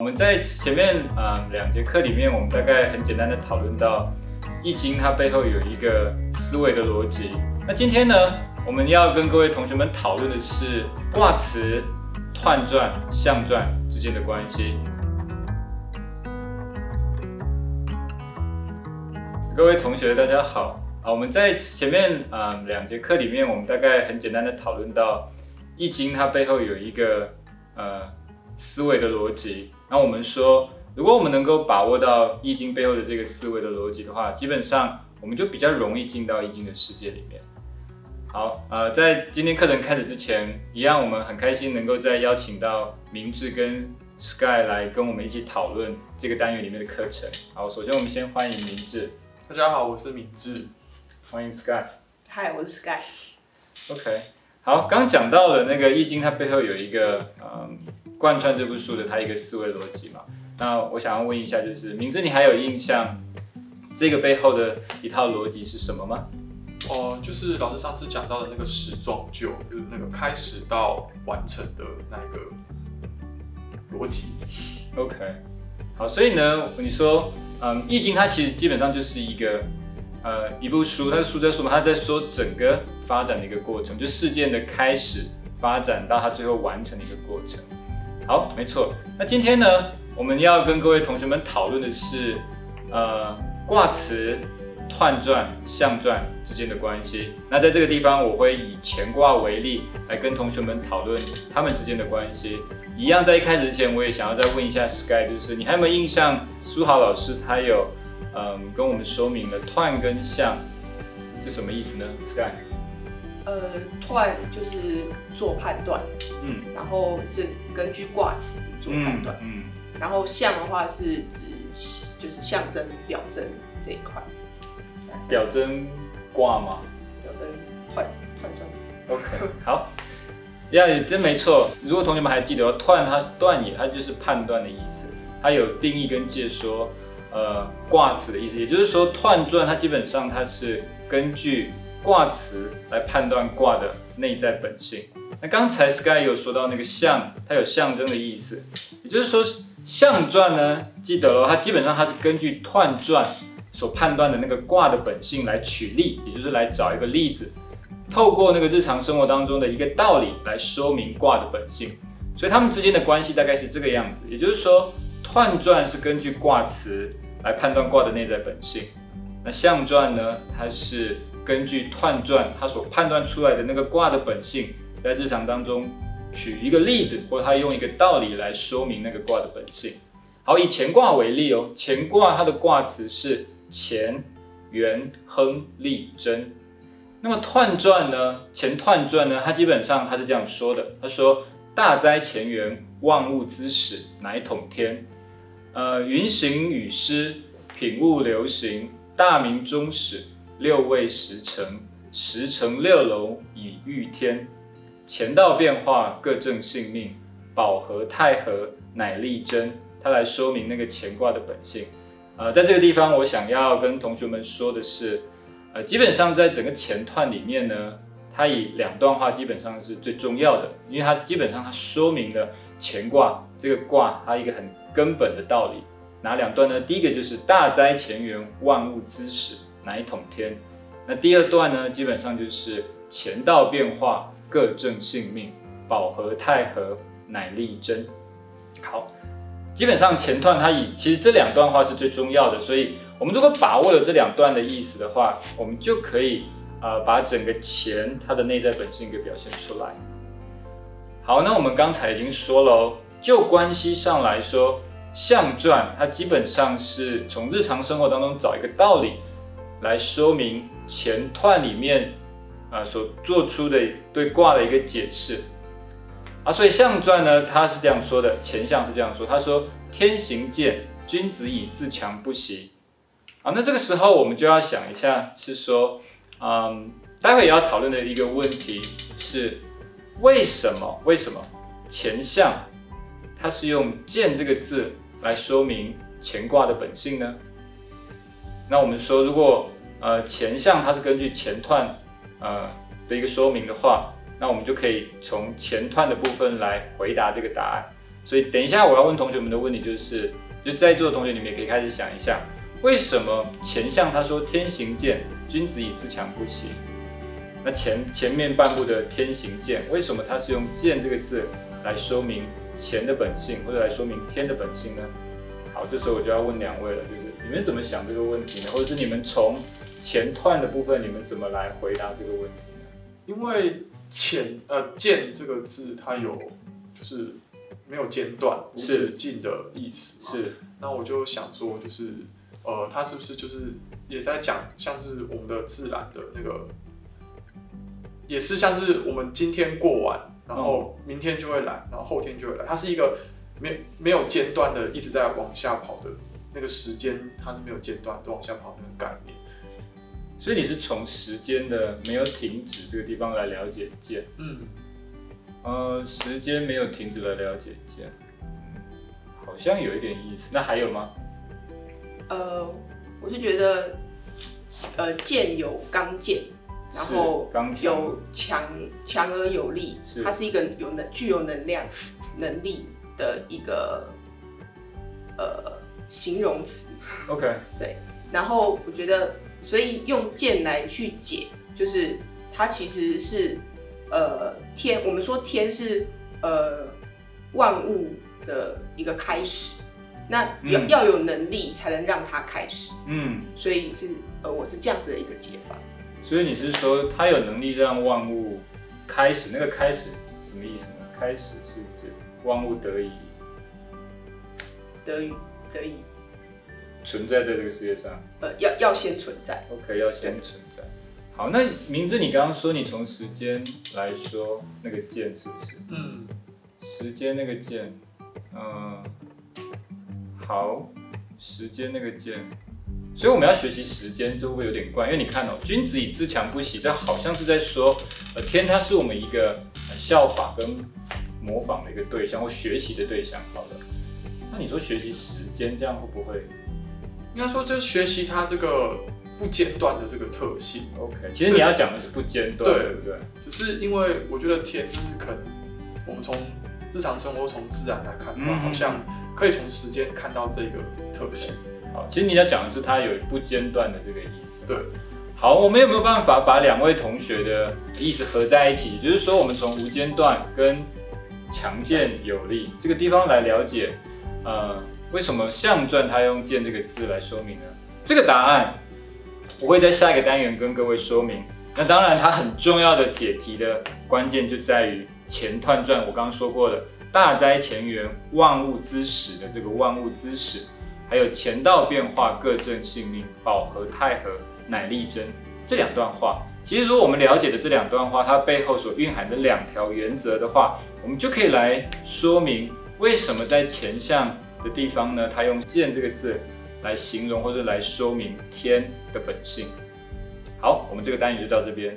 我们在前面啊两节课里面，我们大概很简单的讨论到《易经》它背后有一个思维的逻辑。那今天呢，我们要跟各位同学们讨论的是卦辞、彖传、象传之间的关系。各位同学，大家好啊！我们在前面啊两节课里面，我们大概很简单的讨论到《易经》它背后有一个呃思维的逻辑。那我们说，如果我们能够把握到易经背后的这个思维的逻辑的话，基本上我们就比较容易进到易经的世界里面。好，呃，在今天课程开始之前，一样我们很开心能够再邀请到明智跟 Sky 来跟我们一起讨论这个单元里面的课程。好，首先我们先欢迎明智。大家好，我是明智。欢迎 Sky。嗨，我是 Sky。OK，好，刚讲到了那个易经，它背后有一个嗯。贯穿这部书的它一个思维逻辑嘛，那我想要问一下，就是明智，你还有印象这个背后的一套逻辑是什么吗？哦，就是老师上次讲到的那个始终就，就是那个开始到完成的那个逻辑。OK，好，所以呢，你说，嗯，易经它其实基本上就是一个呃一部书，它的书在说嘛，它在说整个发展的一个过程，就事件的开始发展到它最后完成的一个过程。好，没错。那今天呢，我们要跟各位同学们讨论的是，呃，卦辞、彖传、象传之间的关系。那在这个地方，我会以乾卦为例，来跟同学们讨论他们之间的关系。一样，在一开始之前，我也想要再问一下 Sky，就是你还有没有印象？苏豪老师他有，嗯，跟我们说明了彖跟象是什么意思呢？Sky。呃，彖就是做判断，嗯，然后是根据卦辞做判断，嗯，然后象的话是指就是象征表征这一块，表征卦吗？表征彖彖状。OK，好，呀，真没错。如果同学们还记得，断它是断也，它就是判断的意思，它有定义跟解说，呃，卦辞的意思，也就是说断传它基本上它是根据。卦辞来判断卦的内在本性。那刚才 Sky 有说到那个象，它有象征的意思，也就是说象传呢，记得它基本上它是根据彖传所判断的那个卦的本性来取例，也就是来找一个例子，透过那个日常生活当中的一个道理来说明卦的本性。所以他们之间的关系大概是这个样子，也就是说彖传是根据卦辞来判断卦的内在本性，那象传呢，它是。根据彖传，他所判断出来的那个卦的本性，在日常当中举一个例子，或者他用一个道理来说明那个卦的本性。好，以乾卦为例哦，乾卦它的卦辞是乾元亨利贞。那么彖传呢？乾彖传呢？它基本上它是这样说的：他说，大哉乾元，万物之始，乃统天。呃，云行雨施，品物流行，大明终始。六位十成，十成六楼以御天，乾道变化，各正性命，保和太和，乃利贞。它来说明那个乾卦的本性。呃，在这个地方，我想要跟同学们说的是，呃，基本上在整个乾段里面呢，它以两段话基本上是最重要的，因为它基本上它说明了乾卦这个卦它一个很根本的道理。哪两段呢？第一个就是大哉乾元，万物之始。乃统天，那第二段呢？基本上就是乾道变化，各正性命，保和太和，乃利贞。好，基本上前段它以其实这两段话是最重要的，所以我们如果把握了这两段的意思的话，我们就可以啊把整个乾它的内在本性给表现出来。好，那我们刚才已经说了哦，就关系上来说，象传它基本上是从日常生活当中找一个道理。来说明前彖里面啊所做出的对卦的一个解释啊，所以象传呢，他是这样说的，前象是这样说，他说天行健，君子以自强不息啊。那这个时候我们就要想一下，是说，嗯，待会也要讨论的一个问题是，为什么为什么前象它是用健这个字来说明乾卦的本性呢？那我们说，如果呃前项它是根据前段呃的一个说明的话，那我们就可以从前段的部分来回答这个答案。所以等一下我要问同学们的问题就是，就在座的同学你们也可以开始想一下，为什么前项他说天行健，君子以自强不息？那前前面半部的天行健，为什么它是用健这个字来说明钱的本性，或者来说明天的本性呢？好，这时候我就要问两位了，就是你们怎么想这个问题呢？或者是你们从前段的部分，你们怎么来回答这个问题呢？因为前呃健这个字，它有就是没有间断、无止境的意思。是。那我就想说，就是呃，它是不是就是也在讲，像是我们的自然的那个。也是像是我们今天过完，然后明天就会来，然后后天就会来。它是一个没没有间断的，一直在往下跑的那个时间，它是没有间断都往下跑那个概念。所以你是从时间的没有停止这个地方来了解剑。嗯，呃，时间没有停止来了解剑，好像有一点意思。那还有吗？呃，我是觉得，呃，剑有刚健。然后有强强而有力，它是一个有能具有能量能力的一个呃形容词。OK，对。然后我觉得，所以用剑来去解，就是它其实是呃天，我们说天是呃万物的一个开始，那要要有能力才能让它开始。嗯，所以是呃我是这样子的一个解法。所以你是说他有能力让万物开始？那个开始什么意思呢？开始是指万物得以得以得以存在在这个世界上。呃，要要先存在。OK，要先存在。好，那明志，你刚刚说你从时间来说那个剑是不是？嗯。时间那个剑，嗯，好，时间那个剑。所以我们要学习时间，就会有点怪，因为你看哦，君子以自强不息，这好像是在说，呃，天它是我们一个效法跟模仿的一个对象或学习的对象。好了，那你说学习时间这样会不会？应该说就是学习它这个不间断的这个特性。OK，其实你要讲的是不间断，对不对？只是因为我觉得天就是可能我们从日常生活从自然来看，好像可以从时间看到这个特性。好，其实你要讲的是它有不间断的这个意思。对，好，我们有没有办法把两位同学的意思合在一起？就是说，我们从无间断跟强健有力这个地方来了解，呃，为什么象传它用“健”这个字来说明呢？这个答案我会在下一个单元跟各位说明。那当然，它很重要的解题的关键就在于前段传，我刚刚说过的“大灾前缘，万物之始”的这个“万物之始”。还有乾道变化，各正性命，保和太和，乃利贞。这两段话，其实如果我们了解的这两段话，它背后所蕴含的两条原则的话，我们就可以来说明为什么在前项的地方呢，他用见这个字来形容或者来说明天的本性。好，我们这个单元就到这边。